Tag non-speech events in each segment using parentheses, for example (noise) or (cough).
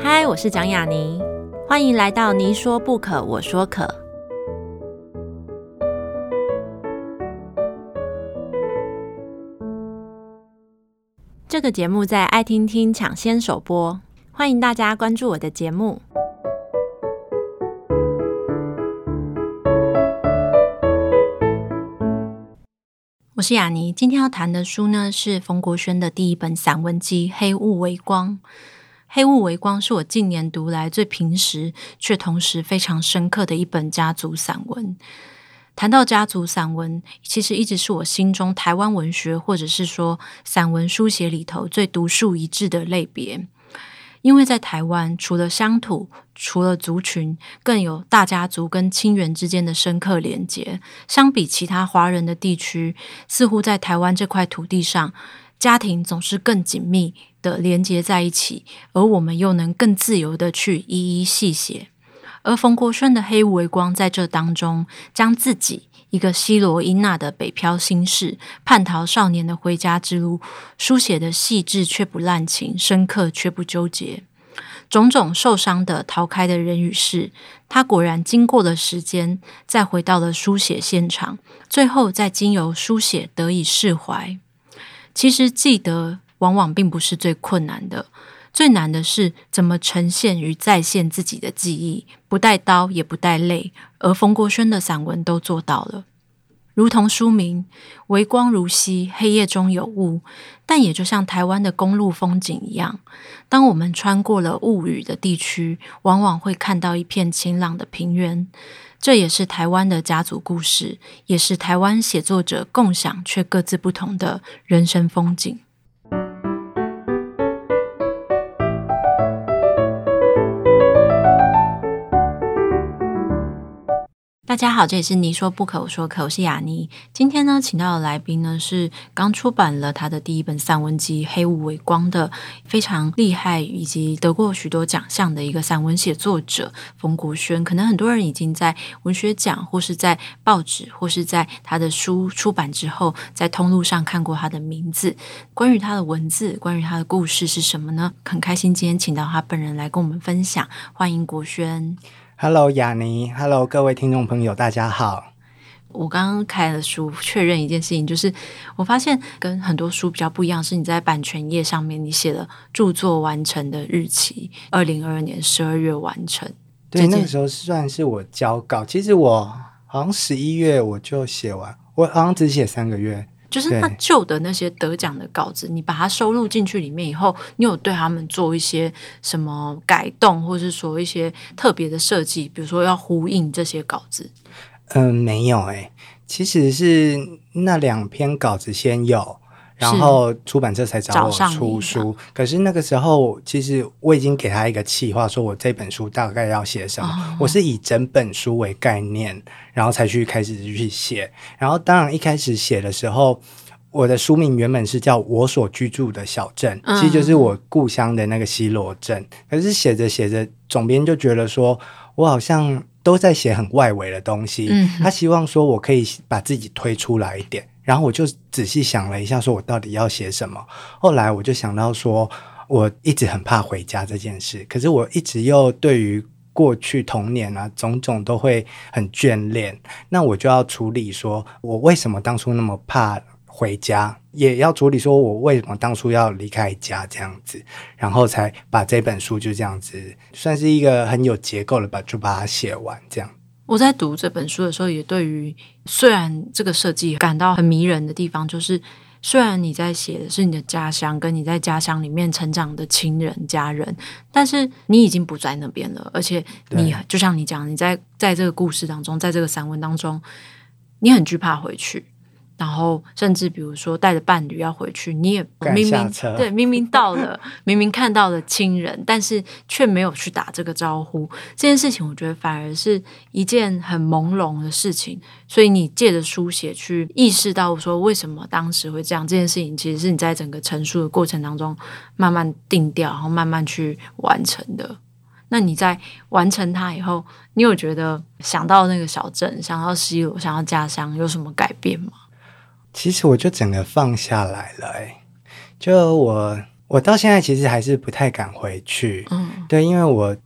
嗨，我是蒋雅妮，欢迎来到你说不可，我说可。这个节目在爱听听抢先首播，欢迎大家关注我的节目。我是雅妮，今天要谈的书呢是冯国轩的第一本散文集《黑雾微光》。《黑雾微光》是我近年读来最平实却同时非常深刻的一本家族散文。谈到家族散文，其实一直是我心中台湾文学或者是说散文书写里头最独树一帜的类别。因为在台湾，除了乡土，除了族群，更有大家族跟亲缘之间的深刻连结。相比其他华人的地区，似乎在台湾这块土地上，家庭总是更紧密的连接在一起，而我们又能更自由的去一一细写。而冯国轩的《黑雾微光》在这当中，将自己一个西罗伊纳的北漂心事、叛逃少年的回家之路，书写的细致却不滥情，深刻却不纠结。种种受伤的、逃开的人与事，他果然经过了时间，再回到了书写现场，最后再经由书写得以释怀。其实记得往往并不是最困难的。最难的是怎么呈现与再现自己的记忆，不带刀也不带泪，而冯国轩的散文都做到了。如同书名“微光如昔，黑夜中有雾”，但也就像台湾的公路风景一样，当我们穿过了雾雨的地区，往往会看到一片晴朗的平原。这也是台湾的家族故事，也是台湾写作者共享却各自不同的人生风景。大家好，这里是妮说不可，我说可，我是雅妮。今天呢，请到的来宾呢是刚出版了他的第一本散文集《黑雾微光》的非常厉害以及得过许多奖项的一个散文写作者冯国轩。可能很多人已经在文学奖或是在报纸或是在他的书出版之后，在通路上看过他的名字。关于他的文字，关于他的故事是什么呢？很开心今天请到他本人来跟我们分享，欢迎国轩。Hello，雅尼。Hello，各位听众朋友，大家好。我刚刚开了书，确认一件事情，就是我发现跟很多书比较不一样，是你在版权页上面你写了著作完成的日期，二零二二年十二月完成。对，那个时候算是我交稿。其实我好像十一月我就写完，我好像只写三个月。就是他旧的那些得奖的稿子，你把它收录进去里面以后，你有对他们做一些什么改动，或者是说一些特别的设计，比如说要呼应这些稿子？嗯，没有诶、欸，其实是那两篇稿子先有，然后出版社才找我出书。可是那个时候，其实我已经给他一个企划，说我这本书大概要写什么。哦、我是以整本书为概念，然后才去开始去写。然后当然一开始写的时候，我的书名原本是叫我所居住的小镇，其实就是我故乡的那个西罗镇。可是写着写着，总编就觉得说我好像都在写很外围的东西。嗯、他希望说我可以把自己推出来一点。然后我就仔细想了一下，说我到底要写什么。后来我就想到说，我一直很怕回家这件事，可是我一直又对于过去童年啊种种都会很眷恋。那我就要处理说，我为什么当初那么怕回家，也要处理说我为什么当初要离开家这样子，然后才把这本书就这样子，算是一个很有结构的吧，就把它写完这样。我在读这本书的时候，也对于虽然这个设计感到很迷人的地方，就是虽然你在写的是你的家乡，跟你在家乡里面成长的亲人家人，但是你已经不在那边了，而且你就像你讲，你在在这个故事当中，在这个散文当中，你很惧怕回去。然后，甚至比如说带着伴侣要回去，你也明明 (laughs) 对明明到了，(laughs) 明明看到了亲人，但是却没有去打这个招呼。这件事情，我觉得反而是一件很朦胧的事情。所以，你借着书写去意识到说，为什么当时会这样？这件事情其实是你在整个陈述的过程当中慢慢定调，然后慢慢去完成的。那你在完成它以后，你有觉得想到那个小镇，想到西罗，想到家乡，有什么改变吗？其实我就整个放下来了，哎，就我我到现在其实还是不太敢回去。嗯，对，因为我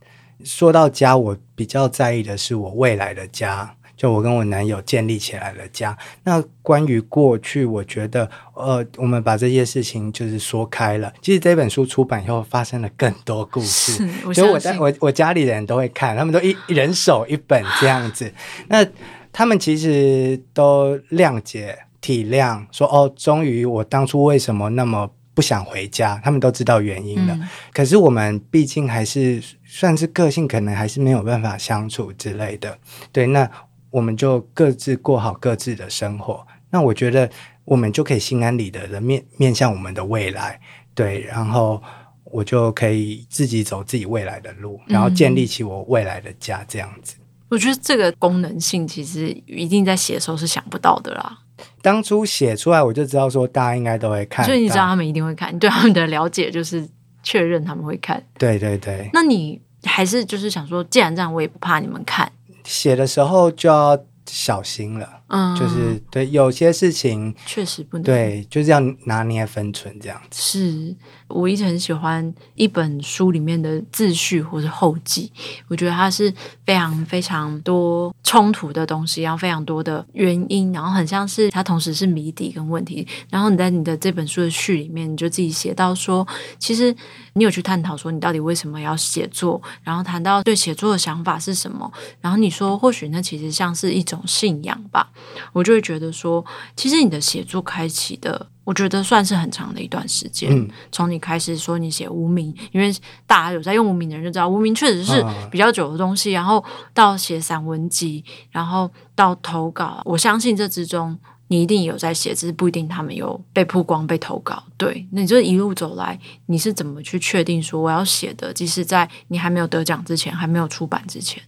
说到家，我比较在意的是我未来的家。就我跟我男友建立起来的家。那关于过去，我觉得，呃，我们把这些事情就是说开了。其实这本书出版以后，发生了更多故事。所以我在我我家里的人都会看，他们都一人手一本这样子。那他们其实都谅解、体谅，说哦，终于我当初为什么那么不想回家，他们都知道原因了。嗯、可是我们毕竟还是算是个性，可能还是没有办法相处之类的。对，那。我们就各自过好各自的生活，那我觉得我们就可以心安理得的面面向我们的未来，对，然后我就可以自己走自己未来的路，然后建立起我未来的家，这样子。嗯，我觉得这个功能性其实一定在写的时候是想不到的啦。当初写出来我就知道说大家应该都会看，所以你知道他们一定会看，你对他们的了解就是确认他们会看。对对对。那你还是就是想说，既然这样，我也不怕你们看。写的时候就要小心了。嗯，就是对，有些事情确实不能对，就是要拿捏分寸这样子。是我一直很喜欢一本书里面的自序或是后记，我觉得它是非常非常多冲突的东西，然后非常多的原因，然后很像是它同时是谜底跟问题。然后你在你的这本书的序里面，你就自己写到说，其实你有去探讨说你到底为什么要写作，然后谈到对写作的想法是什么，然后你说或许那其实像是一种信仰吧。我就会觉得说，其实你的写作开启的，我觉得算是很长的一段时间。嗯、从你开始说你写无名，因为大家有在用无名的人就知道，无名确实是比较久的东西。嗯、然后到写散文集，然后到投稿，我相信这之中你一定有在写，只是不一定他们有被曝光、被投稿。对，那你这一路走来，你是怎么去确定说我要写的？即使在你还没有得奖之前，还没有出版之前。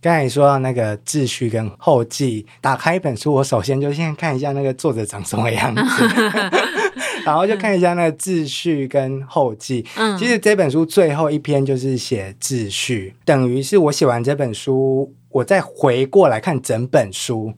刚才说到那个秩序跟后记，打开一本书，我首先就先看一下那个作者长什么样子，(laughs) 然后就看一下那个秩序跟后记。嗯，其实这本书最后一篇就是写秩序，等于是我写完这本书，我再回过来看整本书，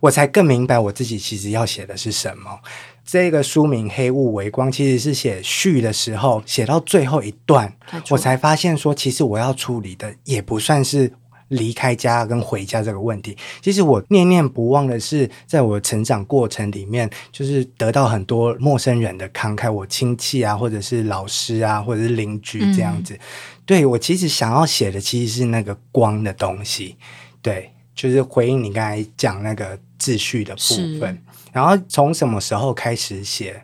我才更明白我自己其实要写的是什么。这个书名《黑雾微光》其实是写序的时候写到最后一段，我才发现说，其实我要处理的也不算是。离开家跟回家这个问题，其实我念念不忘的是，在我成长过程里面，就是得到很多陌生人的慷慨，我亲戚啊，或者是老师啊，或者是邻居这样子。嗯、对，我其实想要写的其实是那个光的东西，对，就是回应你刚才讲那个秩序的部分。然后从什么时候开始写？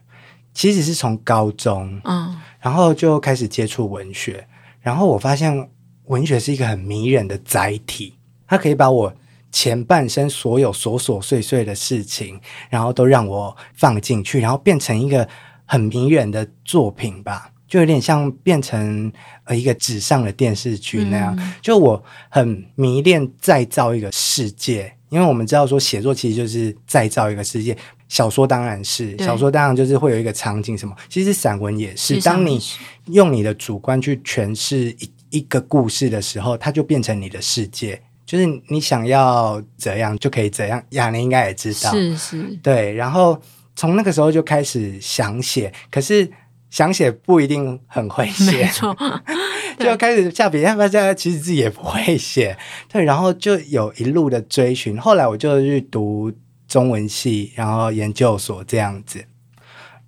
其实是从高中，嗯，然后就开始接触文学，然后我发现。文学是一个很迷人的载体，它可以把我前半生所有琐琐碎碎的事情，然后都让我放进去，然后变成一个很迷人的作品吧，就有点像变成呃一个纸上的电视剧那样。嗯、就我很迷恋再造一个世界，因为我们知道说写作其实就是再造一个世界，小说当然是小说当然就是会有一个场景什么，其实散文也是，当你用你的主观去诠释一。一个故事的时候，它就变成你的世界，就是你想要怎样就可以怎样。亚玲应该也知道，是是，对。然后从那个时候就开始想写，可是想写不一定很会写，没错，(laughs) 就开始下笔，大家其实自己也不会写，对。然后就有一路的追寻，后来我就去读中文系，然后研究所这样子，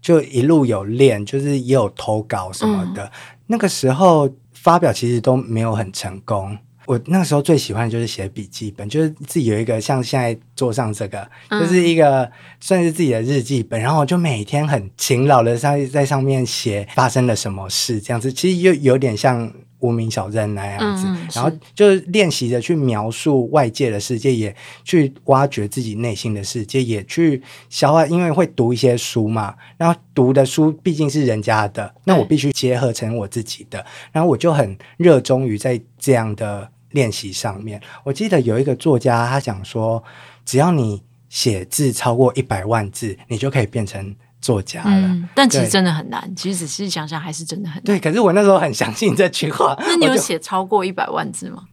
就一路有练，就是也有投稿什么的。嗯、那个时候。发表其实都没有很成功。我那个时候最喜欢的就是写笔记本，就是自己有一个像现在桌上这个，就是一个算是自己的日记本，然后我就每天很勤劳的在在上面写发生了什么事，这样子其实又有点像。无名小镇那样子，嗯、然后就是练习着去描述外界的世界，也去挖掘自己内心的世界，也去消化。因为会读一些书嘛，然后读的书毕竟是人家的，那我必须结合成我自己的。嗯、然后我就很热衷于在这样的练习上面。我记得有一个作家，他讲说，只要你写字超过一百万字，你就可以变成。作家了，嗯，但其实真的很难。其实仔细想想，还是真的很难。对，可是我那时候很相信这句话。那你有写超过一百万字吗？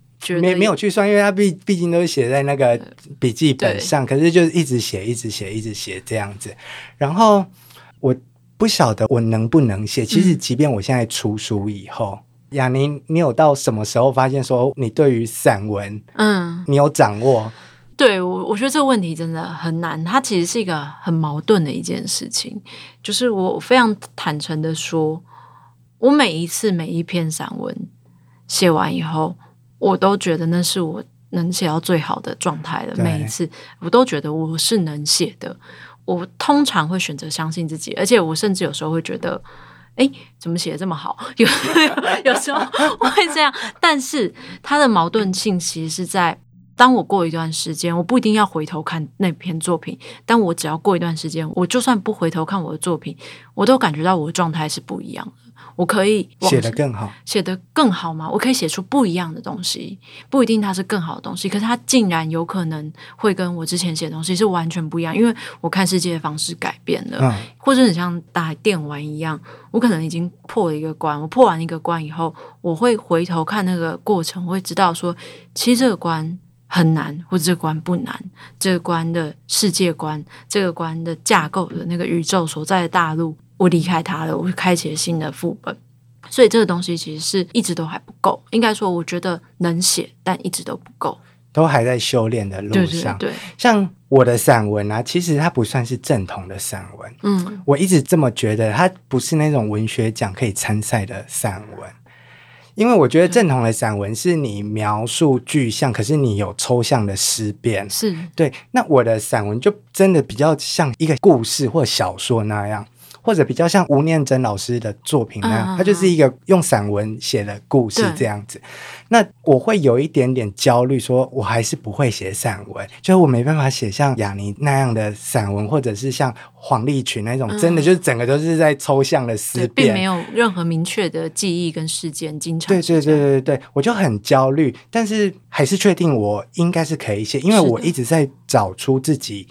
没没有去算，因为他毕毕竟都是写在那个笔记本上。可是就是一直写，一直写，一直写这样子。然后我不晓得我能不能写。其实，即便我现在出书以后，雅尼、嗯，你有到什么时候发现说你对于散文，嗯，你有掌握？对我，我觉得这个问题真的很难。它其实是一个很矛盾的一件事情。就是我非常坦诚的说，我每一次每一篇散文写完以后，我都觉得那是我能写到最好的状态了。每一次，我都觉得我是能写的。我通常会选择相信自己，而且我甚至有时候会觉得，哎，怎么写的这么好？(laughs) 有有时候会这样。但是它的矛盾性其实是在。当我过一段时间，我不一定要回头看那篇作品，但我只要过一段时间，我就算不回头看我的作品，我都感觉到我的状态是不一样的。我可以写得更好，写得更好吗？我可以写出不一样的东西，不一定它是更好的东西，可是它竟然有可能会跟我之前写的东西是完全不一样，因为我看世界的方式改变了，嗯、或者很像打电玩一样，我可能已经破了一个关，我破完一个关以后，我会回头看那个过程，我会知道说，其实这个关。很难，或者这个关不难。这个关的世界观，这个关的架构的那个宇宙所在的大陆，我离开它了，我开启了新的副本。所以这个东西其实是一直都还不够。应该说，我觉得能写，但一直都不够，都还在修炼的路上。对，对，对，像我的散文啊，其实它不算是正统的散文。嗯，我一直这么觉得，它不是那种文学奖可以参赛的散文。因为我觉得正统的散文是你描述具象，可是你有抽象的思辨，是对。那我的散文就真的比较像一个故事或小说那样。或者比较像吴念真老师的作品那样，他、uh. 就是一个用散文写的故事这样子。那我会有一点点焦虑，说我还是不会写散文，就是我没办法写像雅尼那样的散文，或者是像黄立群那种，真的就是整个都是在抽象的思辨，并没有任何明确的记忆跟事件。经常对对对对对，我就很焦虑，但是还是确定我应该是可以写，因为我一直在找出自己。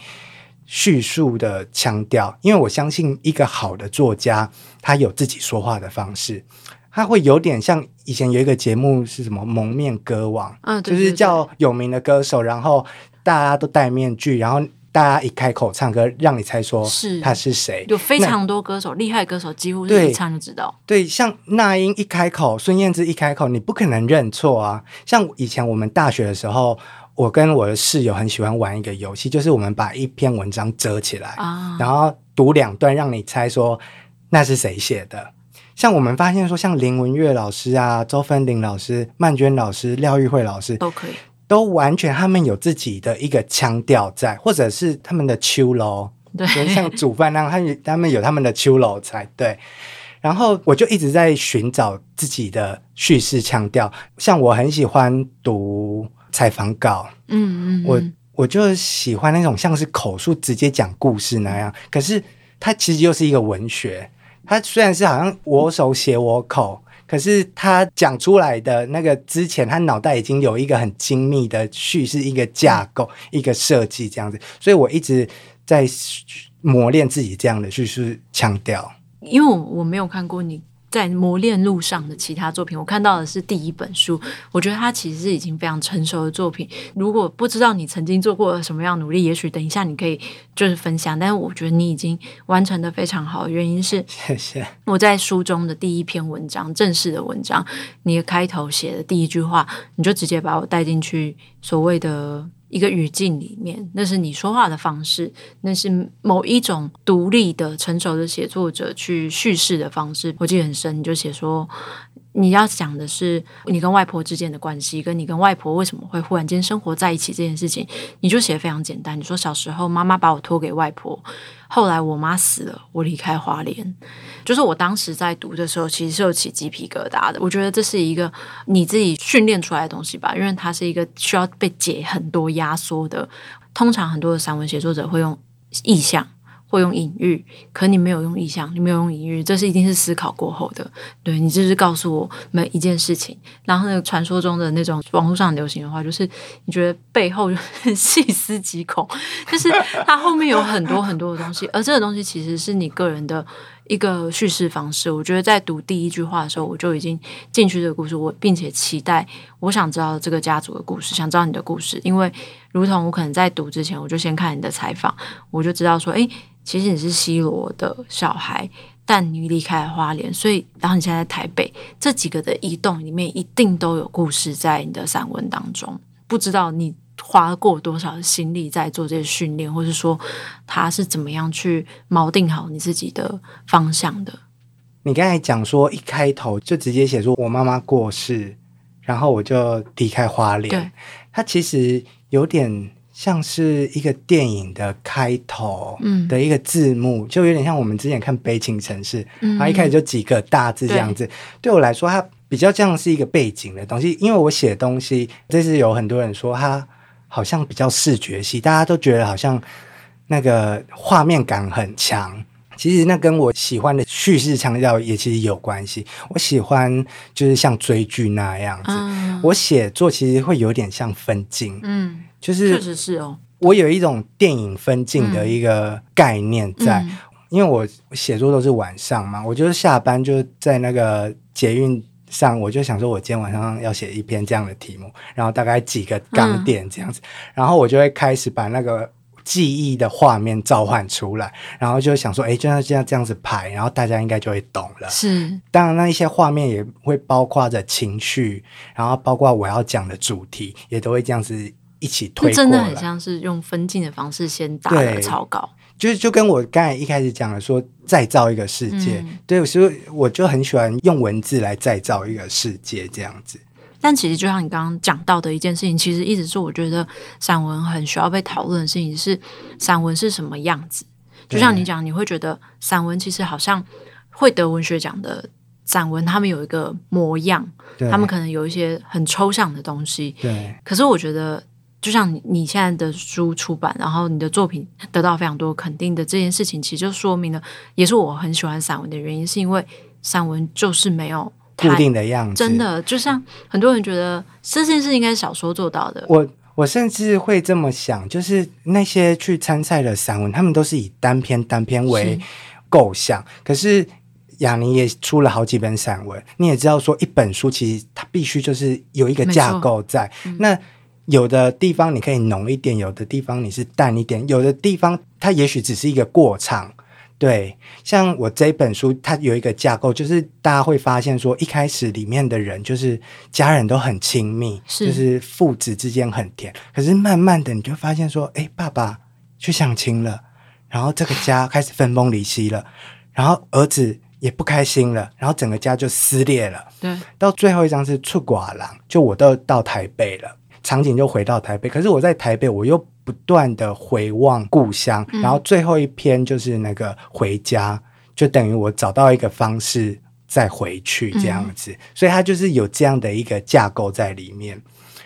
叙述的腔调，因为我相信一个好的作家，他有自己说话的方式，他会有点像以前有一个节目是什么《蒙面歌王》，嗯，就是叫有名的歌手，然后大家都戴面具，然后大家一开口唱歌，让你猜说是他是谁。有非常多歌手，那厉害歌手几乎是一唱就知道。对，像那英一开口，孙燕姿一开口，你不可能认错啊。像以前我们大学的时候。我跟我的室友很喜欢玩一个游戏，就是我们把一篇文章折起来，啊、然后读两段，让你猜说那是谁写的。像我们发现说，像林文月老师啊、周芬玲老师、曼娟老师、廖玉慧老师都可以，都完全他们有自己的一个腔调在，或者是他们的秋楼，对，像煮饭那样，他们他们有他们的秋楼才对。然后我就一直在寻找自己的叙事腔调，像我很喜欢读。采访稿，嗯嗯，我我就喜欢那种像是口述直接讲故事那样，可是它其实又是一个文学。它虽然是好像我手写我口，可是他讲出来的那个之前，他脑袋已经有一个很精密的叙事，一个架构，一个设计这样子。所以我一直在磨练自己这样的叙事腔调。因为我我没有看过你。在磨练路上的其他作品，我看到的是第一本书。我觉得它其实是已经非常成熟的作品。如果不知道你曾经做过什么样努力，也许等一下你可以就是分享。但是我觉得你已经完成的非常好，原因是谢谢我在书中的第一篇文章，正式的文章，你的开头写的第一句话，你就直接把我带进去所谓的。一个语境里面，那是你说话的方式，那是某一种独立的、成熟的写作者去叙事的方式。我记得很深，你就写说，你要讲的是你跟外婆之间的关系，跟你跟外婆为什么会忽然间生活在一起这件事情，你就写得非常简单。你说小时候妈妈把我托给外婆，后来我妈死了，我离开华联。就是我当时在读的时候，其实是有起鸡皮疙瘩的。我觉得这是一个你自己训练出来的东西吧，因为它是一个需要被解很多压缩的。通常很多的散文写作者会用意象。会用隐喻，可你没有用意象，你没有用隐喻，这是一定是思考过后的。对，你就是告诉我每一件事情，然后那个传说中的那种网络上流行的话，就是你觉得背后 (laughs) 细思极恐，就是它后面有很多很多的东西，而这个东西其实是你个人的一个叙事方式。我觉得在读第一句话的时候，我就已经进去这个故事，我并且期待，我想知道这个家族的故事，想知道你的故事，因为如同我可能在读之前，我就先看你的采访，我就知道说，诶。其实你是西罗的小孩，但你离开了花莲，所以然后你现在在台北，这几个的移动里面一定都有故事在你的散文当中。不知道你花过多少心力在做这些训练，或是说他是怎么样去锚定好你自己的方向的？你刚才讲说一开头就直接写说我妈妈过世，然后我就离开花莲。对，它其实有点。像是一个电影的开头嗯的一个字幕，嗯、就有点像我们之前看《悲情城市》，嗯，然后一开始就几个大字这样子。对，对我来说，它比较像是一个背景的东西，因为我写东西，这是有很多人说它好像比较视觉系，大家都觉得好像那个画面感很强。其实那跟我喜欢的叙事腔调也其实有关系。我喜欢就是像追剧那样子，嗯、我写作其实会有点像分镜，嗯。就是，确实是哦。我有一种电影分镜的一个概念在，因为我写作都是晚上嘛，我就是下班就在那个捷运上，我就想说，我今天晚上要写一篇这样的题目，然后大概几个港点这样子，嗯、然后我就会开始把那个记忆的画面召唤出来，然后就想说，哎，就像这样这样子排，然后大家应该就会懂了。是，当然那一些画面也会包括着情绪，然后包括我要讲的主题，也都会这样子。一起推过，真的很像是用分镜的方式先打了草稿，就是就跟我刚才一开始讲的说再造一个世界，嗯、对，所以我就很喜欢用文字来再造一个世界这样子。但其实就像你刚刚讲到的一件事情，其实一直是我觉得散文很需要被讨论的事情是散文是什么样子。就像你讲，你会觉得散文其实好像会得文学奖的散文，他们有一个模样，对他们可能有一些很抽象的东西。对，可是我觉得。就像你你现在的书出版，然后你的作品得到非常多肯定的这件事情，其实就说明了，也是我很喜欢散文的原因，是因为散文就是没有固定的样子。真的，就像很多人觉得这件事应该是小说做到的。我我甚至会这么想，就是那些去参赛的散文，他们都是以单篇单篇为构想。是可是雅尼也出了好几本散文，你也知道，说一本书其实它必须就是有一个架构在、嗯、那。有的地方你可以浓一点，有的地方你是淡一点，有的地方它也许只是一个过场。对，像我这本书，它有一个架构，就是大家会发现说，一开始里面的人就是家人都很亲密，是就是父子之间很甜。可是慢慢的，你就发现说，哎，爸爸去相亲了，然后这个家开始分崩离析了，然后儿子也不开心了，然后整个家就撕裂了。对，到最后一张是出寡郎，就我都到台北了。场景就回到台北，可是我在台北，我又不断的回望故乡，嗯、然后最后一篇就是那个回家，就等于我找到一个方式再回去这样子，嗯、所以它就是有这样的一个架构在里面。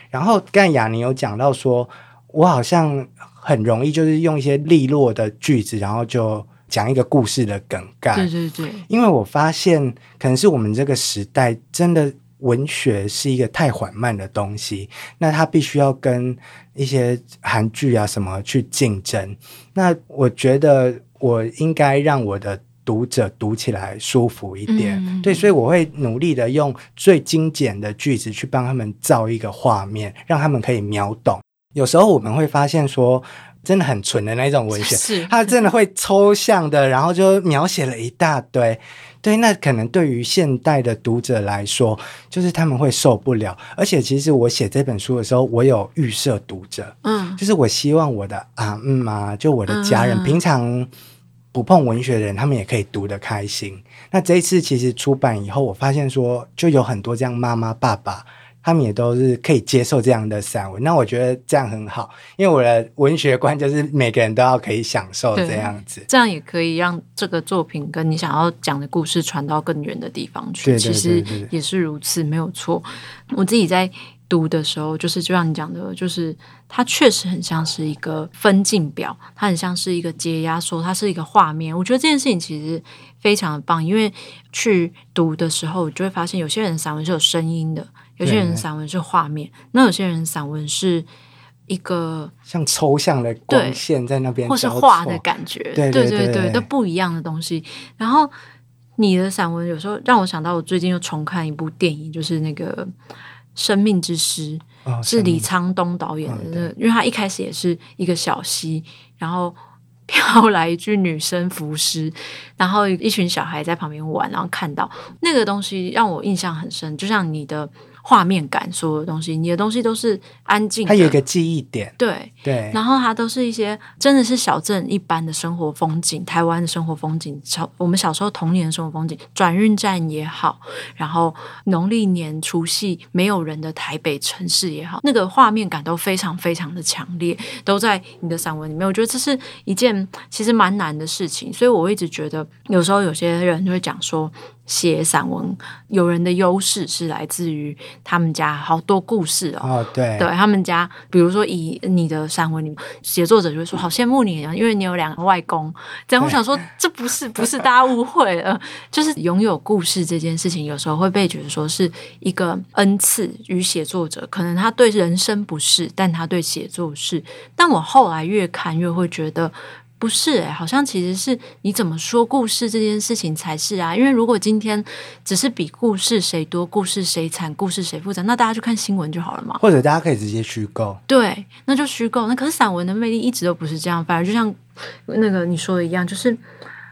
然后刚才雅尼有讲到说，我好像很容易就是用一些利落的句子，然后就讲一个故事的梗概。对对对，因为我发现可能是我们这个时代真的。文学是一个太缓慢的东西，那它必须要跟一些韩剧啊什么去竞争。那我觉得我应该让我的读者读起来舒服一点，嗯、对，所以我会努力的用最精简的句子去帮他们造一个画面，让他们可以秒懂。有时候我们会发现说，真的很纯的那种文学，是它真的会抽象的，然后就描写了一大堆。对，那可能对于现代的读者来说，就是他们会受不了。而且，其实我写这本书的时候，我有预设读者，嗯，就是我希望我的啊嗯啊，就我的家人，嗯、平常不碰文学的人，他们也可以读得开心。那这一次其实出版以后，我发现说，就有很多这样妈妈爸爸。他们也都是可以接受这样的散文，那我觉得这样很好，因为我的文学观就是每个人都要可以享受这样子，这样也可以让这个作品跟你想要讲的故事传到更远的地方去。对对对对对，其实也是如此，没有错。我自己在读的时候，就是就像你讲的，就是它确实很像是一个分镜表，它很像是一个解压缩，它是一个画面。我觉得这件事情其实非常的棒，因为去读的时候，就会发现有些人散文是有声音的。有些人散文是画面，那有些人散文是一个像抽象的光线在那边，或是画的感觉，对对对对，都不一样的东西。然后你的散文有时候让我想到，我最近又重看一部电影，就是那个《生命之诗》，哦、是李沧东导演的。哦、因为他一开始也是一个小溪，然后飘来一具女生浮尸，然后一群小孩在旁边玩，然后看到那个东西让我印象很深，就像你的。画面感，所有的东西，你的东西都是安静。它有一个记忆点，对对。然后它都是一些真的是小镇一般的生活风景，台湾的生活风景，小我们小时候童年的生活风景，转运站也好，然后农历年除夕没有人的台北城市也好，那个画面感都非常非常的强烈，都在你的散文里面。我觉得这是一件其实蛮难的事情，所以我一直觉得有时候有些人就会讲说。写散文，有人的优势是来自于他们家好多故事哦。哦，对，对他们家，比如说以你的散文里，写作者就会说好羡慕你啊，因为你有两个外公。这样我想说，这不是 (laughs) 不是大家误会了，就是拥有故事这件事情，有时候会被觉得说是一个恩赐与写作者，可能他对人生不是，但他对写作是。但我后来越看越会觉得。不是哎、欸，好像其实是你怎么说故事这件事情才是啊。因为如果今天只是比故事谁多、故事谁惨、故事谁复杂，那大家就看新闻就好了嘛。或者大家可以直接虚构。对，那就虚构。那可是散文的魅力一直都不是这样，反而就像那个你说的一样，就是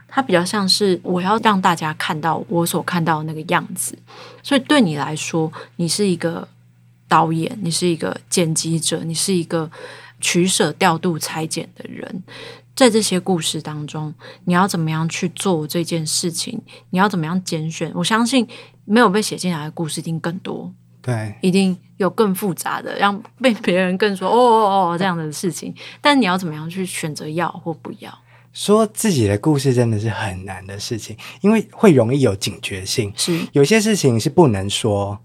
它比较像是我要让大家看到我所看到的那个样子。所以对你来说，你是一个导演，你是一个剪辑者，你是一个取舍、调度、裁剪的人。在这些故事当中，你要怎么样去做这件事情？你要怎么样拣选？我相信没有被写进来的故事一定更多，对，一定有更复杂的，让被别人更说哦哦哦这样的事情。但你要怎么样去选择要或不要？说自己的故事真的是很难的事情，因为会容易有警觉性。是有些事情是不能说，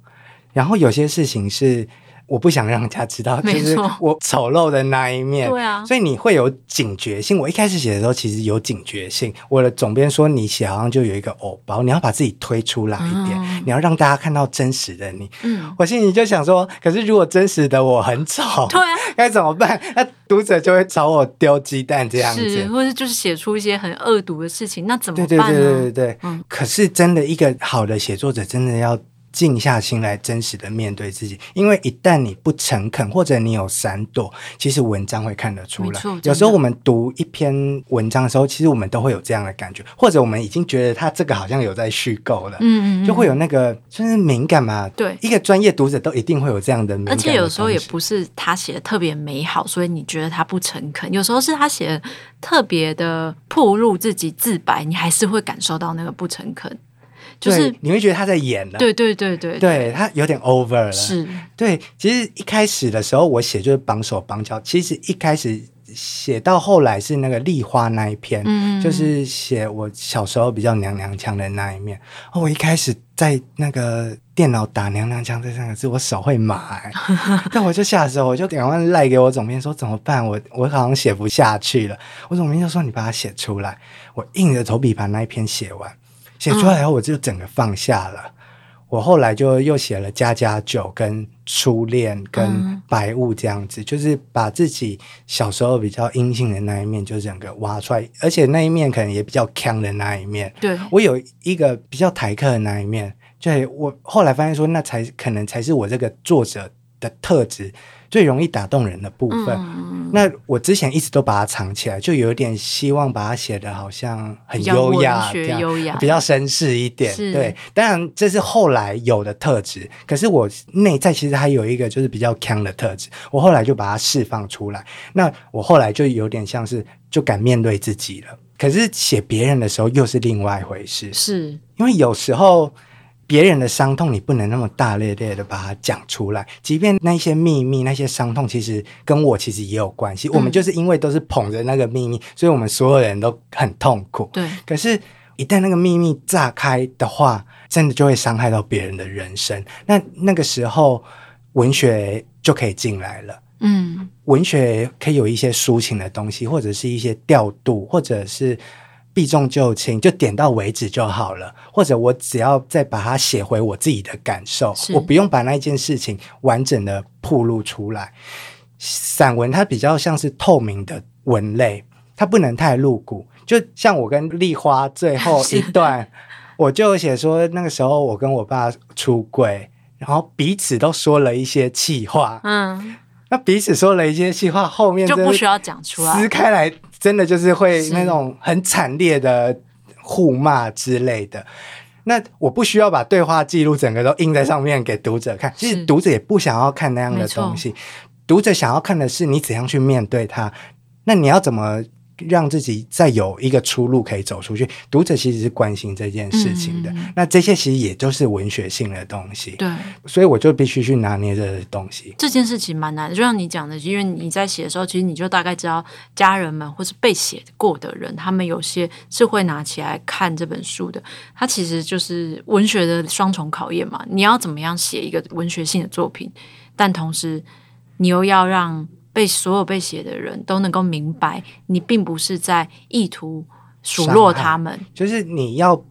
然后有些事情是。我不想让人家知道，(laughs) 就是我丑陋的那一面。对啊，所以你会有警觉性。我一开始写的时候，其实有警觉性。我的总编说，你写好像就有一个偶包，你要把自己推出来一点，嗯、你要让大家看到真实的你。嗯，我心里就想说，可是如果真实的我很丑，对、啊，(laughs) 该怎么办？(laughs) 那读者就会找我丢鸡蛋这样子，是，或者就是写出一些很恶毒的事情，那怎么办？对对对对对对。嗯，可是真的一个好的写作者，真的要。静下心来，真实的面对自己。因为一旦你不诚恳，或者你有闪躲，其实文章会看得出来。有时候我们读一篇文章的时候，其实我们都会有这样的感觉，或者我们已经觉得他这个好像有在虚构了，嗯，嗯嗯，就会有那个就是敏感嘛。对，一个专业读者都一定会有这样的敏感。而且有时候也不是他写的特别美好，所以你觉得他不诚恳。有时候是他写的特别的暴露自己自白，你还是会感受到那个不诚恳。就是你会觉得他在演了，对对对对，对他有点 over 了。是，对，其实一开始的时候我写就是绑手绑脚，其实一开始写到后来是那个立花那一篇，嗯，就是写我小时候比较娘娘腔的那一面。哦，我一开始在那个电脑打娘娘腔这三个字，我手会麻，欸，(laughs) 但我就吓死我，我就赶快赖给我总编说怎么办？我我好像写不下去了。我总编就说你把它写出来，我硬着头皮把那一篇写完。写出来以后，我就整个放下了。嗯、我后来就又写了《家家酒》跟《初恋》跟《白雾》这样子，嗯、就是把自己小时候比较阴性的那一面就整个挖出来，而且那一面可能也比较强的那一面。对，我有一个比较台客的那一面，对，我后来发现说，那才可能才是我这个作者的特质。最容易打动人的部分，嗯、那我之前一直都把它藏起来，就有点希望把它写得好像很优雅，这样优雅，比较绅士一点。对，当然这是后来有的特质，可是我内在其实还有一个就是比较强的特质，我后来就把它释放出来。那我后来就有点像是就敢面对自己了。可是写别人的时候又是另外一回事，是因为有时候。别人的伤痛，你不能那么大咧咧的把它讲出来。即便那些秘密、那些伤痛，其实跟我其实也有关系。嗯、我们就是因为都是捧着那个秘密，所以我们所有人都很痛苦。对。可是，一旦那个秘密炸开的话，真的就会伤害到别人的人生。那那个时候，文学就可以进来了。嗯，文学可以有一些抒情的东西，或者是一些调度，或者是。避重就轻，就点到为止就好了。或者我只要再把它写回我自己的感受，我不用把那件事情完整的铺露出来。散文它比较像是透明的文类，它不能太露骨。就像我跟丽花最后一段，(laughs) 我就写说那个时候我跟我爸出轨，然后彼此都说了一些气话。嗯。那彼此说了一些气话，后面就不需要讲出来，撕开来真的就是会那种很惨烈的互骂之类的。那我不需要把对话记录整个都印在上面给读者看，其实读者也不想要看那样的东西，读者想要看的是你怎样去面对它。那你要怎么？让自己再有一个出路可以走出去，读者其实是关心这件事情的。嗯、那这些其实也就是文学性的东西。对，所以我就必须去拿捏这东西。这件事情蛮难的，就像你讲的，因为你在写的时候，其实你就大概知道家人们或是被写过的人，他们有些是会拿起来看这本书的。它其实就是文学的双重考验嘛。你要怎么样写一个文学性的作品，但同时你又要让。被所有被写的人都能够明白，你并不是在意图数落他们，就是你要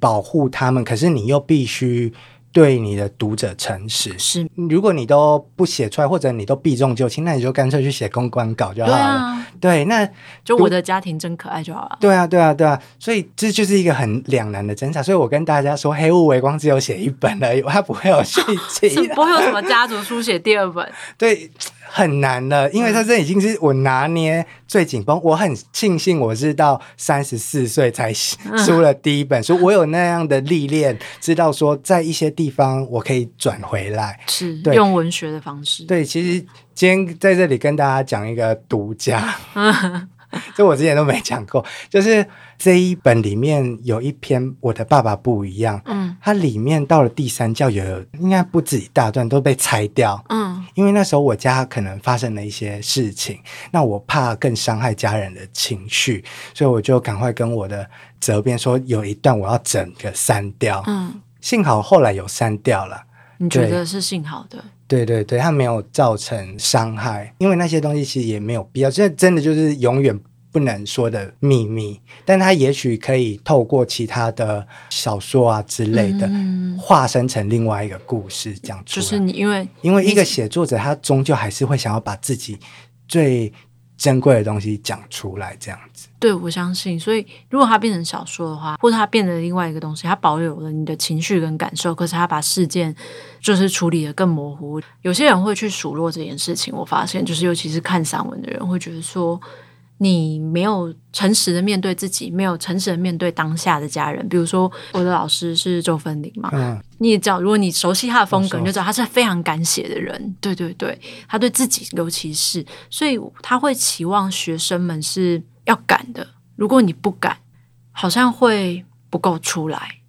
保护他们，可是你又必须对你的读者诚实。是，如果你都不写出来，或者你都避重就轻，那你就干脆去写公关稿就好了。对啊，对，那就我的家庭真可爱就好了。对啊，对啊，对啊，所以这就是一个很两难的挣扎。所以我跟大家说，《黑雾微光》只有写一本而已，它不会有续 (laughs) 集，不会有什么家族书写第二本。对。很难了，因为他这已经是我拿捏最紧绷。我很庆幸我是到三十四岁才出了第一本书，我有那样的历练，知道说在一些地方我可以转回来，是对用文学的方式。对，其实今天在这里跟大家讲一个独家。(laughs) (laughs) 这我之前都没讲过，就是这一本里面有一篇我的爸爸不一样，嗯，它里面到了第三教有应该不止一大段都被拆掉，嗯，因为那时候我家可能发生了一些事情，那我怕更伤害家人的情绪，所以我就赶快跟我的责编说有一段我要整个删掉，嗯，幸好后来有删掉了，你觉得是幸好的？对对对，它没有造成伤害，因为那些东西其实也没有必要。这真的就是永远不能说的秘密，但它也许可以透过其他的小说啊之类的，嗯、化身成另外一个故事讲出来。就是你因为因为一个写作者，他终究还是会想要把自己最珍贵的东西讲出来，这样子。对，我相信。所以，如果它变成小说的话，或者它变成另外一个东西，它保有了你的情绪跟感受，可是它把事件就是处理得更模糊。有些人会去数落这件事情，我发现，就是尤其是看散文的人会觉得说，你没有诚实的面对自己，没有诚实的面对当下的家人。比如说，我的老师是周芬玲嘛，嗯，你也知道，如果你熟悉他的风格，你就知道他是非常敢写的人。对对对，他对自己尤其是，所以他会期望学生们是要敢的。如果你不敢，好像会不够出来。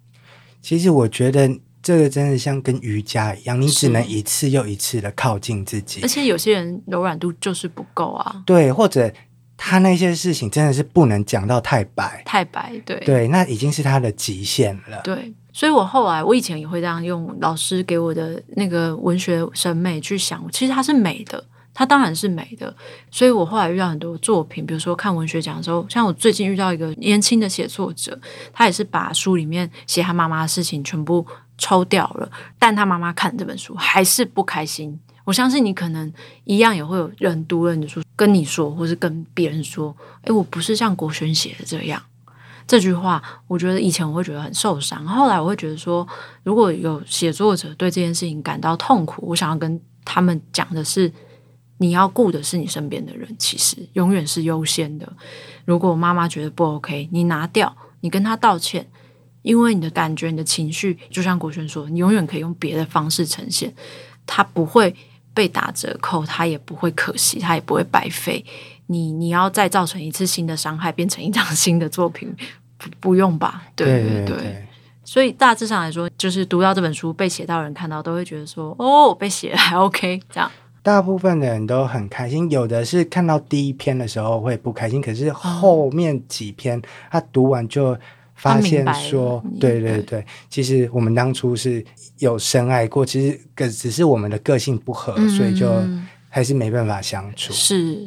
其实我觉得这个真的像跟瑜伽一样，你只能一次又一次的靠近自己。而且有些人柔软度就是不够啊。对，或者。他那些事情真的是不能讲到太白，太白，对对，那已经是他的极限了。对，所以我后来，我以前也会这样用老师给我的那个文学审美去想，其实它是美的，它当然是美的。所以我后来遇到很多作品，比如说看文学奖的时候，像我最近遇到一个年轻的写作者，他也是把书里面写他妈妈的事情全部抽掉了，但他妈妈看这本书还是不开心。我相信你可能一样也会有人读了你说，跟你说，或是跟别人说：“诶，我不是像国轩写的这样。”这句话，我觉得以前我会觉得很受伤。后来我会觉得说，如果有写作者对这件事情感到痛苦，我想要跟他们讲的是：你要顾的是你身边的人，其实永远是优先的。如果妈妈觉得不 OK，你拿掉，你跟她道歉，因为你的感觉、你的情绪，就像国轩说，你永远可以用别的方式呈现，他不会。被打折扣，他也不会可惜，他也不会白费。你你要再造成一次新的伤害，变成一张 (laughs) 新的作品，不不用吧？对对对。对对对，所以大致上来说，就是读到这本书被写到的人看到，都会觉得说：“哦，被写还 OK。”这样。大部分的人都很开心，有的是看到第一篇的时候会不开心，可是后面几篇他读完就。发现说，对对对，其实我们当初是有深爱过，其实可只是我们的个性不合，嗯、所以就还是没办法相处。是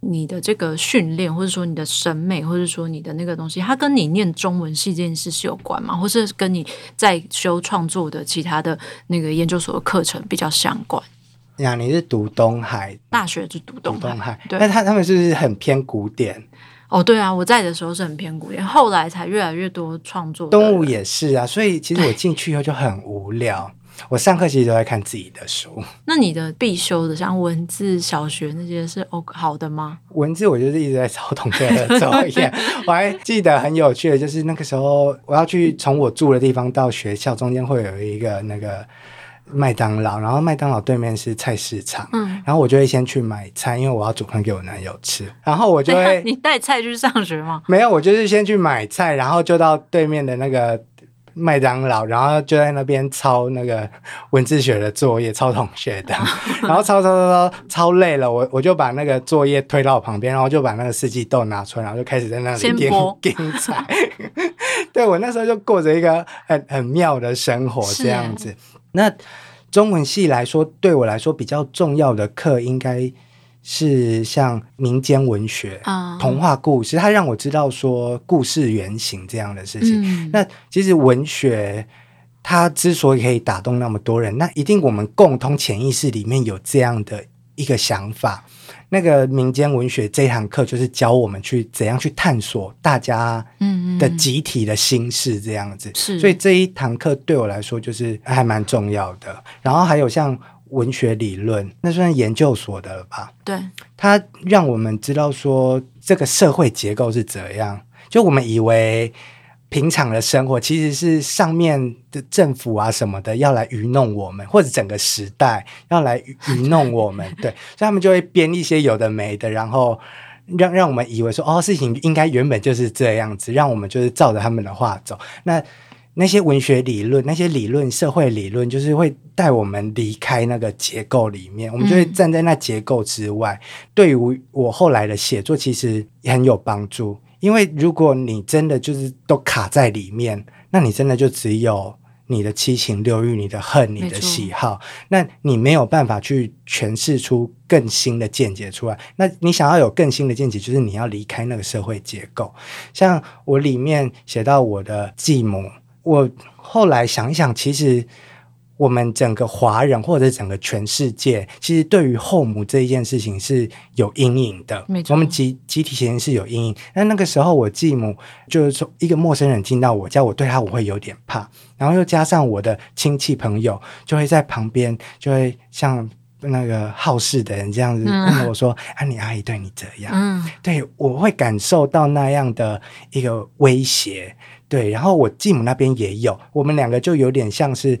你的这个训练，或者说你的审美，或者说你的那个东西，它跟你念中文系这件事是有关吗？或是跟你在修创作的其他的那个研究所的课程比较相关？呀，你是读东海大学，是读东东海，对，那他他们是不是很偏古典？哦，对啊，我在的时候是很偏古典，后来才越来越多创作。东吴也是啊，所以其实我进去以后就很无聊，我上课其实都在看自己的书。(laughs) 那你的必修的，像文字、小学那些是 O 好的吗？文字我就是一直在抄同学的作业。(laughs) 我还记得很有趣的，就是那个时候我要去从我住的地方到学校，中间会有一个那个。麦当劳，然后麦当劳对面是菜市场，嗯，然后我就会先去买菜，因为我要煮饭给我男友吃。然后我就会，你带菜去上学吗？(laughs) 没有，我就是先去买菜，然后就到对面的那个麦当劳，然后就在那边抄那个文字学的作业，抄同学的，(laughs) 然后抄抄抄抄抄累了，我我就把那个作业推到我旁边，然后就把那个四季豆拿出来，然后就开始在那里点 (laughs) 点菜。对，我那时候就过着一个很很妙的生活，这样子。那中文系来说，对我来说比较重要的课，应该是像民间文学、嗯、童话故事，它让我知道说故事原型这样的事情。嗯、那其实文学它之所以可以打动那么多人，那一定我们共通潜意识里面有这样的一个想法。那个民间文学这一堂课就是教我们去怎样去探索大家的集体的心事这样子，是，所以这一堂课对我来说就是还蛮重要的。然后还有像文学理论，那算研究所的了吧？对，它让我们知道说这个社会结构是怎样，就我们以为。平常的生活其实是上面的政府啊什么的要来愚弄我们，或者整个时代要来愚弄我们，(laughs) 对，所以他们就会编一些有的没的，然后让让我们以为说哦，事情应该原本就是这样子，让我们就是照着他们的话走。那那些文学理论、那些理论、社会理论，就是会带我们离开那个结构里面，我们就会站在那结构之外。嗯、对于我后来的写作，其实也很有帮助。因为如果你真的就是都卡在里面，那你真的就只有你的七情六欲、你的恨、你的喜好，那你没有办法去诠释出更新的见解出来。那你想要有更新的见解，就是你要离开那个社会结构。像我里面写到我的继母，我后来想一想，其实。我们整个华人或者整个全世界，其实对于后母这一件事情是有阴影的。没错，我们集集体潜意识有阴影。那那个时候，我继母就是说，一个陌生人进到我家，我对他我会有点怕。然后又加上我的亲戚朋友就会在旁边，就会像那个好事的人这样子问我说：“嗯、啊，你阿姨对你这样？”嗯，对，我会感受到那样的一个威胁。对，然后我继母那边也有，我们两个就有点像是。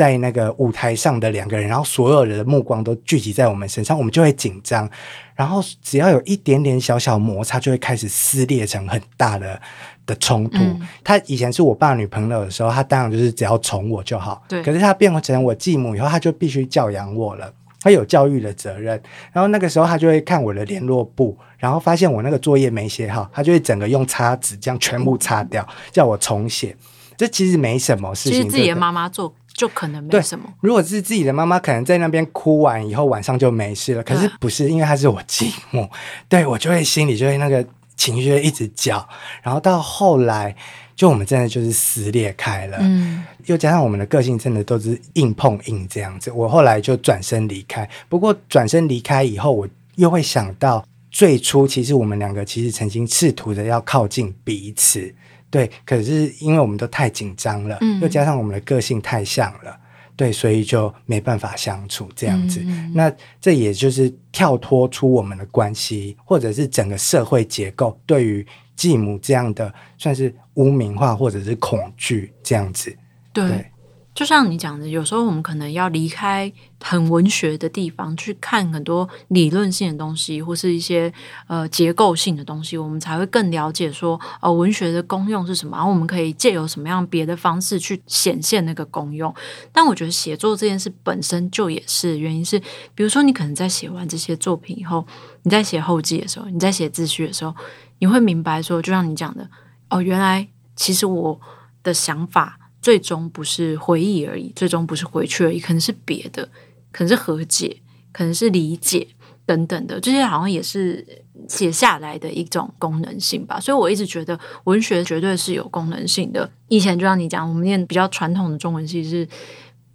在那个舞台上的两个人，然后所有人的目光都聚集在我们身上，我们就会紧张。然后只要有一点点小小摩擦，就会开始撕裂成很大的的冲突。嗯、他以前是我爸女朋友的时候，他当然就是只要宠我就好。对。可是他变成我继母以后，他就必须教养我了，他有教育的责任。然后那个时候，他就会看我的联络簿，然后发现我那个作业没写好，他就会整个用擦纸这样全部擦掉，叫我重写。这其实没什么事情。其实自己的妈妈做。就可能没什么。如果是自己的妈妈，可能在那边哭完以后，晚上就没事了。可是不是，因为她是我继母，(laughs) 对，我就会心里就会那个情绪一直叫。然后到后来，就我们真的就是撕裂开了。嗯，又加上我们的个性真的都是硬碰硬这样子。我后来就转身离开。不过转身离开以后，我又会想到最初，其实我们两个其实曾经试图的要靠近彼此。对，可是因为我们都太紧张了，嗯、又加上我们的个性太像了，对，所以就没办法相处这样子。嗯、那这也就是跳脱出我们的关系，或者是整个社会结构对于继母这样的算是污名化或者是恐惧这样子。对。对就像你讲的，有时候我们可能要离开很文学的地方，去看很多理论性的东西，或是一些呃结构性的东西，我们才会更了解说，呃，文学的功用是什么，然后我们可以借由什么样别的方式去显现那个功用。但我觉得写作这件事本身就也是原因是，比如说你可能在写完这些作品以后，你在写后记的时候，你在写自序的时候，你会明白说，就像你讲的，哦，原来其实我的想法。最终不是回忆而已，最终不是回去而已，可能是别的，可能是和解，可能是理解等等的，这些好像也是写下来的一种功能性吧。所以我一直觉得文学绝对是有功能性的。以前就像你讲，我们念比较传统的中文系是，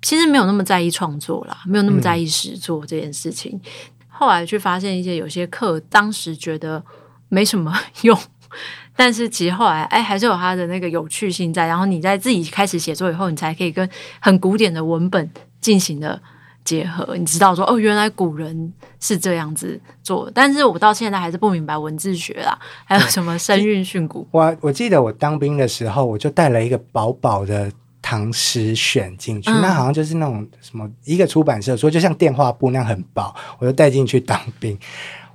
其实没有那么在意创作啦，没有那么在意实作这件事情。后来去发现一些有些课，当时觉得没什么用。但是其实后来，哎，还是有它的那个有趣性在。然后你在自己开始写作以后，你才可以跟很古典的文本进行的结合。你知道说，哦，原来古人是这样子做的。(laughs) 但是我到现在还是不明白文字学啦，还有什么声韵训诂。我 (laughs) 我记得我当兵的时候，我就带了一个薄薄的唐诗选进去，嗯、那好像就是那种什么一个出版社说，就像电话簿那样很薄，我就带进去当兵。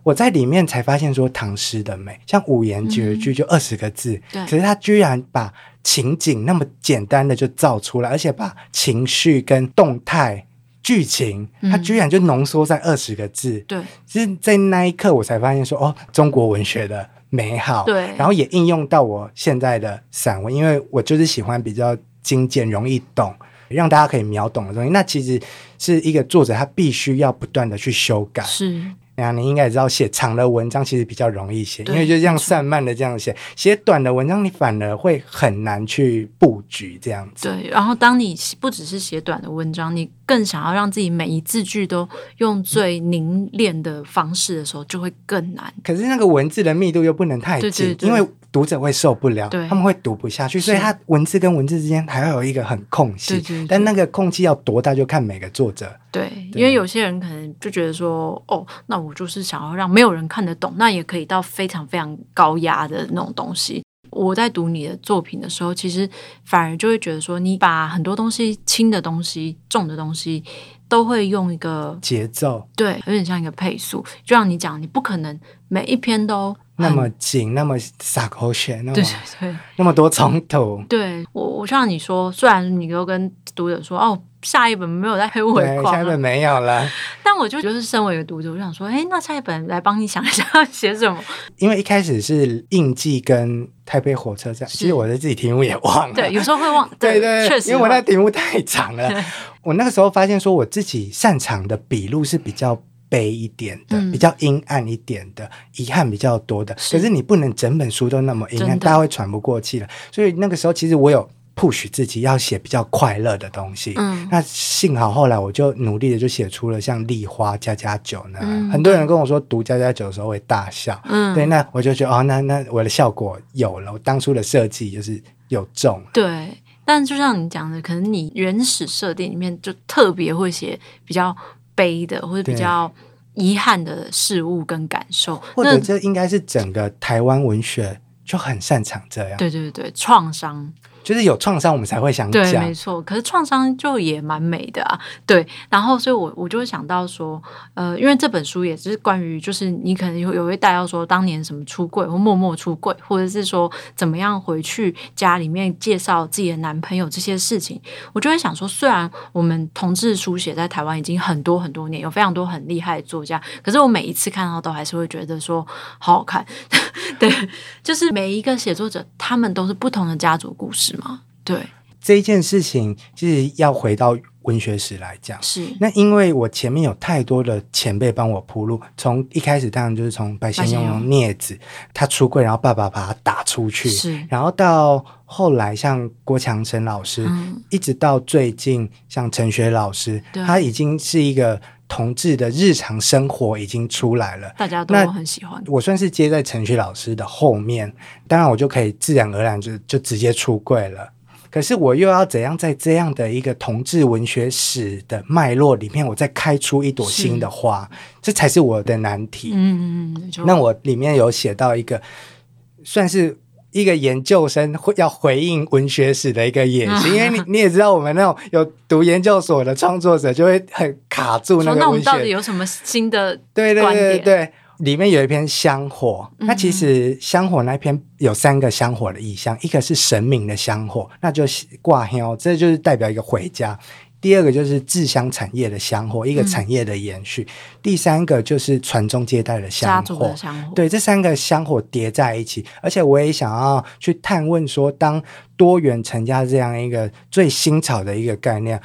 我在里面才发现说唐诗的美，像五言绝句就二十个字，嗯、可是他居然把情景那么简单的就造出来，而且把情绪跟动态剧情，他居然就浓缩在二十个字。对、嗯，其实在那一刻我才发现说，哦，中国文学的美好。对，然后也应用到我现在的散文，因为我就是喜欢比较精简、容易懂，让大家可以秒懂的东西。那其实是一个作者，他必须要不断的去修改。是。呀，你应该也知道，写长的文章其实比较容易写，因为就这样散漫的这样写。写短的文章，你反而会很难去布局这样子。对，然后当你不只是写短的文章，你更想要让自己每一字句都用最凝练的方式的时候，就会更难。可是那个文字的密度又不能太紧，对对对，因为读者会受不了，他们会读不下去。所以，他文字跟文字之间还要有一个很空隙，但那个空隙要多大，就看每个作者。对，对，因为有些人可能就觉得说，哦，那我就是想要让没有人看得懂，那也可以到非常非常高压的那种东西。我在读你的作品的时候，其实反而就会觉得说，你把很多东西轻的东西、重的东西，都会用一个节奏，对，有点像一个配速。就像你讲，你不可能每一篇都那么紧，那么洒狗血，那么对，对，那么多冲突。对，我，我像你说，虽然你都跟读者说，哦。下一本没有在黑乌微光，下一本没有了。但我就就是身为一个读者，我想说，哎，那下一本来帮你想一下写什么？因为一开始是印记跟台北火车站，其实我的自己题目也忘了。对，有时候会忘。(laughs) 对对，对，确实，因为我那题目太长了。我那个时候发现说，我自己擅长的笔录是比较悲一点的，嗯、比较阴暗一点的，遗憾比较多的。是，可是你不能整本书都那么阴暗，大家会喘不过气了。所以那个时候，其实我有。push 自己要写比较快乐的东西，嗯，那幸好后来我就努力的就写出了像《丽花》《家家酒》呢。很多人跟我说读《家家酒》的时候会大笑，嗯，对，那我就觉得哦，那那我的效果有了，我当初的设计就是有中。对，但就像你讲的，可能你原始设定里面就特别会写比较悲的或者比较遗憾的事物跟感受，或者这应该是整个台湾文学就很擅长这样。对对对，创伤。就是有创伤，我们才会想讲。对，没错。可是创伤就也蛮美的啊。对，然后所以我，我就会想到说，呃，因为这本书也是关于，就是你可能有有会带到说，当年什么出柜或默默出柜，或者是说怎么样回去家里面介绍自己的男朋友这些事情，我就会想说，虽然我们同志书写在台湾已经很多很多年，有非常多很厉害的作家，可是我每一次看到都还是会觉得说好好看。(laughs) 对，就是每一个写作者，他们都是不同的家族故事嘛。对，这一件事情，其实要回到文学史来讲。是，那因为我前面有太多的前辈帮我铺路，从一开始当然就是从白先勇的镊子，他出柜，然后爸爸把他打出去，是，然后到后来像郭强生老师，嗯，一直到最近像陈雪老师，他已经是一个。同志的日常生活已经出来了，大家都很喜欢。我算是接在陈旭老师的后面，当然我就可以自然而然就就直接出柜了。可是我又要怎样在这样的一个同志文学史的脉络里面，我再开出一朵新的花，这才是我的难题。嗯嗯嗯。那我里面有写到一个，算是。一个研究生会要回应文学史的一个野心，(laughs) 因为你你也知道，我们那种有读研究所的创作者就会很卡住那个文学。那我们到底有什么新的？对对对对对，里面有一篇香火，那其实香火那篇有三个香火的意象，一个是神明的香火，那就是挂香，这就是代表一个回家。第二个就是制香产业的香火，一个产业的延续。嗯、第三个就是传宗接代的香火。的香火。对，这三个香火叠在一起，而且我也想要去探问说，当多元成家这样一个最新潮的一个概念，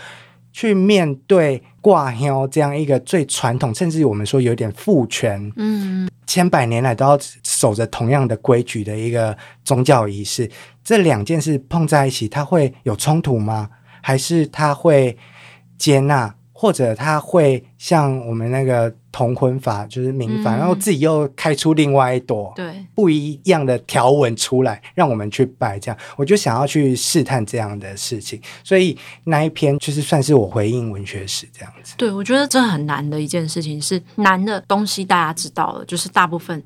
去面对挂香这样一个最传统，甚至我们说有点父权，嗯，千百年来都要守着同样的规矩的一个宗教仪式，这两件事碰在一起，它会有冲突吗？还是他会接纳，或者他会像我们那个同婚法，就是民法，嗯、然后自己又开出另外一朵对不一样的条文出来，让我们去拜。这样，我就想要去试探这样的事情，所以那一篇就是算是我回应文学史这样子。对，我觉得这很难的一件事情是难的东西，大家知道了，就是大部分。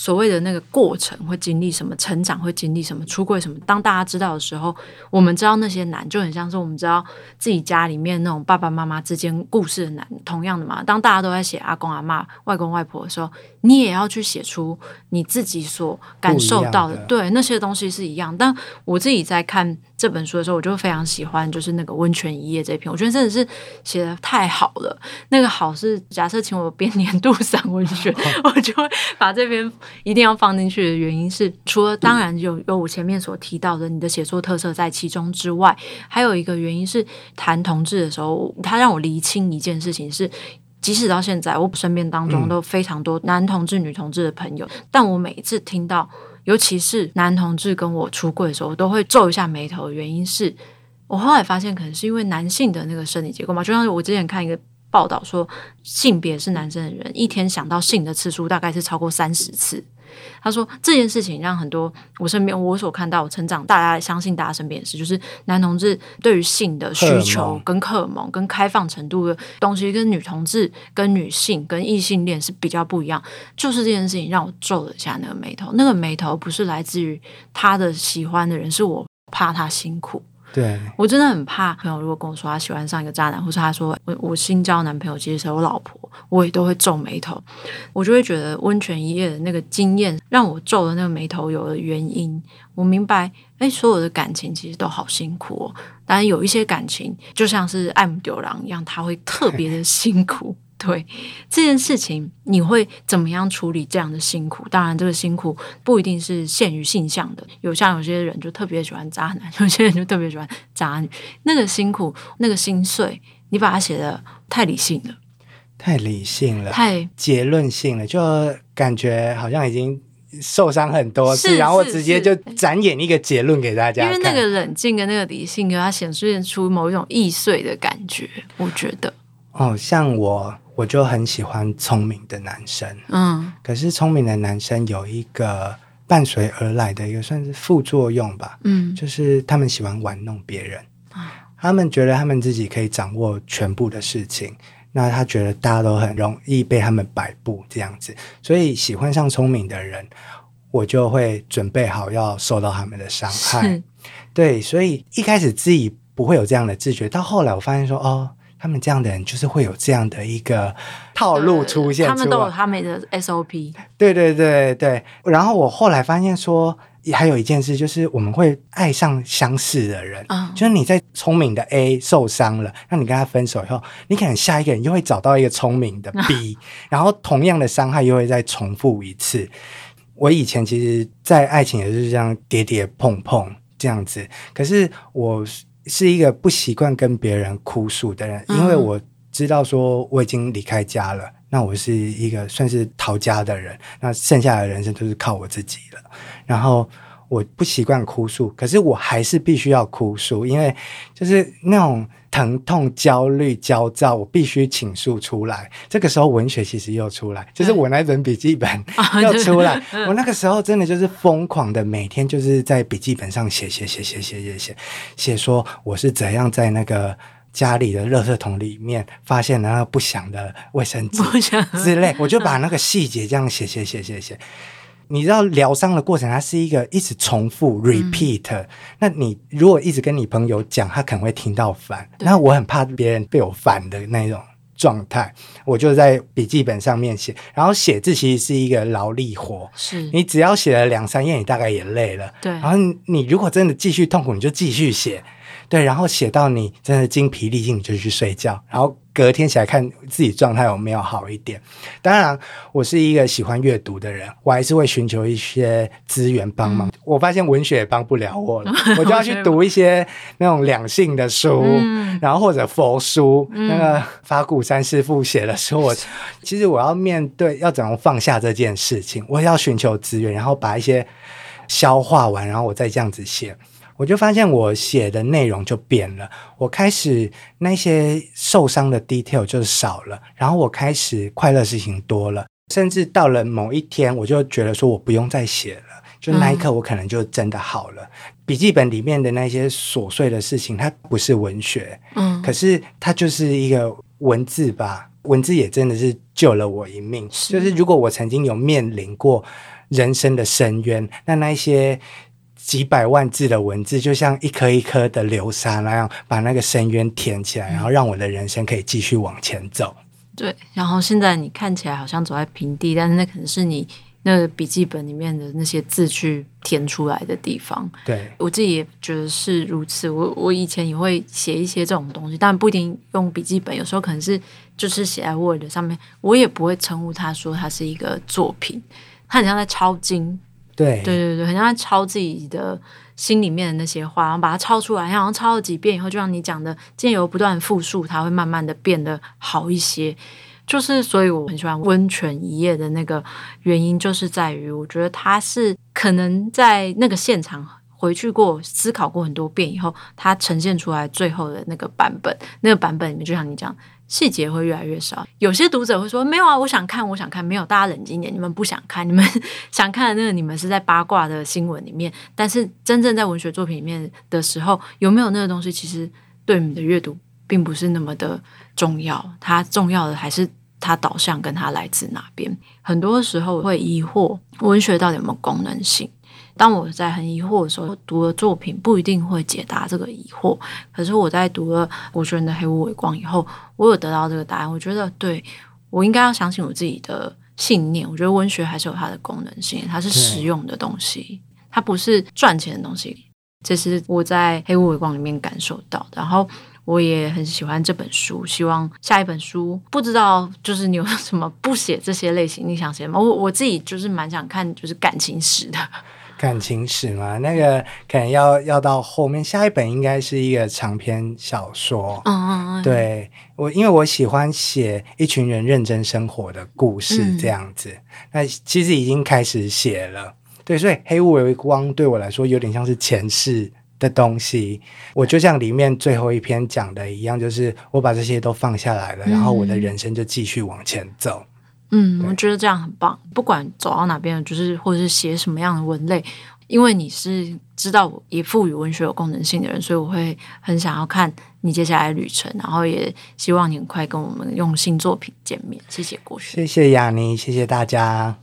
所谓的那个过程会经历什么，成长会经历什么，出柜什么。当大家知道的时候，我们知道那些难，就很像是我们知道自己家里面那种爸爸妈妈之间故事的难，同样的嘛。当大家都在写阿公阿嬷、外公外婆的时候，你也要去写出你自己所感受到的，的对那些东西是一样。但我自己在看这本书的时候，我就非常喜欢，就是那个温泉一夜这篇，我觉得真的是写的太好了。那个好是假设请我编年度散文学，(laughs) 我就会把这篇。一定要放进去的原因是，除了当然有有我前面所提到的你的写作特色在其中之外，还有一个原因是谈同志的时候，他让我厘清一件事情是，即使到现在我身边当中都非常多男同志、女同志的朋友，但我每一次听到，尤其是男同志跟我出柜的时候，我都会皱一下眉头。原因是我后来发现，可能是因为男性的那个生理结构嘛，就像我之前看一个。报道说，性别是男生的人一天想到性的次数大概是超过三十次。他说这件事情让很多我身边我所看到成长，大家相信大家身边也是，就是男同志对于性的需求跟荷尔蒙跟开放程度的东西，跟女同志跟女性跟异性恋是比较不一样。就是这件事情让我皱了一下那个眉头，那个眉头不是来自于他的喜欢的人，是我怕他辛苦。对，我真的很怕朋友如果跟我说他喜欢上一个渣男，或是他说我我新交男朋友其实是我老婆，我也都会皱眉头。我就会觉得温泉一夜的那个经验让我皱的那个眉头有了原因。我明白，哎，所有的感情其实都好辛苦哦。当然有一些感情就像是爱慕丢郎一样，他会特别的辛苦。对这件事情，你会怎么样处理这样的辛苦？当然，这个辛苦不一定是限于性向的，有像有些人就特别喜欢渣男，(laughs) 有些人就特别喜欢渣女。那个辛苦，那个心碎，你把它写的太理性了，太理性了，太结论性了，就感觉好像已经受伤很多次，然后直接就展演一个结论给大家。因为那个冷静跟那个理性，给它显示出某一种易碎的感觉，我觉得。哦，像我。我就很喜欢聪明的男生，嗯，可是聪明的男生有一个伴随而来的一个算是副作用吧，嗯，就是他们喜欢玩弄别人，嗯，他们觉得他们自己可以掌握全部的事情，那他觉得大家都很容易被他们摆布这样子，所以喜欢上聪明的人，我就会准备好要受到他们的伤害，对，所以一开始自己不会有这样的自觉，到后来我发现说，哦。他们这样的人就是会有这样的一个套路出现出，他们都有他们的 SOP。对对对对，然后我后来发现说，还有一件事就是我们会爱上相似的人，嗯，就是你在聪明的 A 受伤了，那你跟他分手以后，你可能下一个人又会找到一个聪明的 (laughs) B，嗯，然后同样的伤害又会再重复一次。我以前其实，在爱情也是这样跌跌碰碰这样子，可是我。是一个不习惯跟别人哭诉的人，因为我知道说我已经离开家了，嗯、那我是一个算是逃家的人，那剩下的人生都是靠我自己了。然后我不习惯哭诉，可是我还是必须要哭诉，因为就是那种。疼痛、焦虑、焦躁，我必须倾诉出来。这个时候，文学其实又出来，就是我那本笔记本 (laughs) 又出来。我那个时候真的就是疯狂的，每天就是在笔记本上写写写写写写写，写说我是怎样在那个家里的垃圾桶里面发现那个不响的卫生纸之类，我就把那个细节这样写写写写写。你知道疗伤的过程，它是一个一直重复 repeat、嗯。那你如果一直跟你朋友讲，他可能会听到烦。那我很怕别人被我烦的那种状态，我就在笔记本上面写。然后写字其实是一个劳力活，是你只要写了两三页，你大概也累了。对，然后你如果真的继续痛苦，你就继续写。对，然后写到你真的精疲力尽，你就去睡觉，然后隔天起来看自己状态有没有好一点。当然，我是一个喜欢阅读的人，我还是会寻求一些资源帮忙。嗯、我发现文学也帮不了我了，(laughs) 我就要去读一些那种两性的书，嗯、然后或者佛书，嗯、那个法鼓山师傅写的书。我 (laughs) 其实我要面对要怎么放下这件事情，我要寻求资源，然后把一些消化完，然后我再这样子写。我就发现我写的内容就变了。我开始那些受伤的 detail 就少了，然后我开始快乐事情多了，甚至到了某一天，我就觉得说我不用再写了。就那一刻，我可能就真的好了。嗯、笔记本里面的那些琐碎的事情，它不是文学，嗯，可是它就是一个文字吧。文字也真的是救了我一命。是就是如果我曾经有面临过人生的深渊，那那些几百万字的文字，就像一颗一颗的流沙那样，把那个深渊填起来，然后让我的人生可以继续往前走。对，然后现在你看起来好像走在平地，但是那可能是你。那个笔记本里面的那些字去填出来的地方，对，我自己也觉得是如此。我我以前也会写一些这种东西，但不一定用笔记本，有时候可能是就是写在 Word 上面，我也不会称呼它说它是一个作品，它很像在抄经，对，对对对，很像在抄自己的心里面的那些话，然后把它抄出来，然后抄了几遍以后，就像你讲的，借由不断复述，它会慢慢的变得好一些。就是，所以我很喜欢温泉一夜的那个原因，就是在于我觉得他是可能在那个现场回去过、思考过很多遍以后，他呈现出来最后的那个版本。那个版本里面，就像你讲，细节会越来越少。有些读者会说：“没有啊，我想看，我想看。”没有，大家冷静一点，你们不想看，你们 (laughs) 想看的那个，你们是在八卦的新闻里面。但是真正在文学作品里面的时候，有没有那个东西，其实对你的阅读并不是那么的重要。它重要的还是。它导向跟它来自哪边？很多时候会疑惑文学到底有没有功能性。当我在很疑惑的时候，读的作品不一定会解答这个疑惑。可是我在读了国学院的《黑雾微光》以后，我有得到这个答案。我觉得，对，我应该要相信我自己的信念。我觉得文学还是有它的功能性，它是实用的东西，它不是赚钱的东西。这是我在《黑雾微光》里面感受到的。然后。我也很喜欢这本书，希望下一本书不知道就是你有什么不写这些类型，你想写吗？我我自己就是蛮想看就是感情史的，感情史嘛，那个可能要要到后面，下一本应该是一个长篇小说。嗯嗯嗯，对我，因为我喜欢写一群人认真生活的故事这样子，嗯、那其实已经开始写了。对，所以黑雾微光对我来说有点像是前世。的东西，我就像里面最后一篇讲的一样，就是我把这些都放下来了，嗯、然后我的人生就继续往前走。嗯，对我觉得这样很棒。不管走到哪边，就是或者是写什么样的文类，因为你是知道也赋予文学有功能性的人，所以我会很想要看你接下来的旅程，然后也希望你很快跟我们用新作品见面。谢谢郭旭，谢谢雅妮，谢谢大家。